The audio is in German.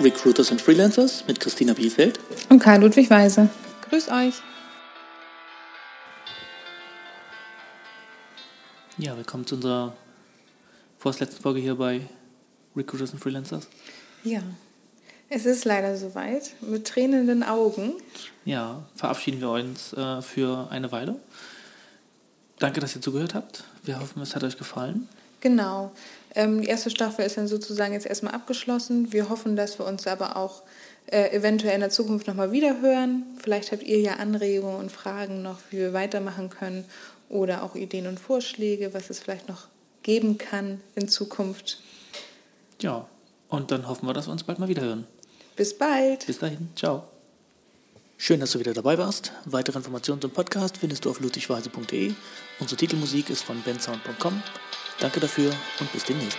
Recruiters and Freelancers mit Christina Biefeld und Karl Ludwig Weise. Grüß euch. Ja, willkommen zu unserer vorletzten Folge hier bei Recruiters and Freelancers. Ja, es ist leider soweit. Mit tränenden Augen. Ja, verabschieden wir uns äh, für eine Weile. Danke, dass ihr zugehört habt. Wir hoffen, es hat euch gefallen. Genau. Ähm, die erste Staffel ist dann sozusagen jetzt erstmal abgeschlossen. Wir hoffen, dass wir uns aber auch äh, eventuell in der Zukunft nochmal wiederhören. Vielleicht habt ihr ja Anregungen und Fragen noch, wie wir weitermachen können oder auch Ideen und Vorschläge, was es vielleicht noch geben kann in Zukunft. Ja, und dann hoffen wir, dass wir uns bald mal wiederhören. Bis bald. Bis dahin. Ciao. Schön, dass du wieder dabei warst. Weitere Informationen zum Podcast findest du auf ludwigweise.de. Unsere Titelmusik ist von bensound.com. Danke dafür und bis demnächst.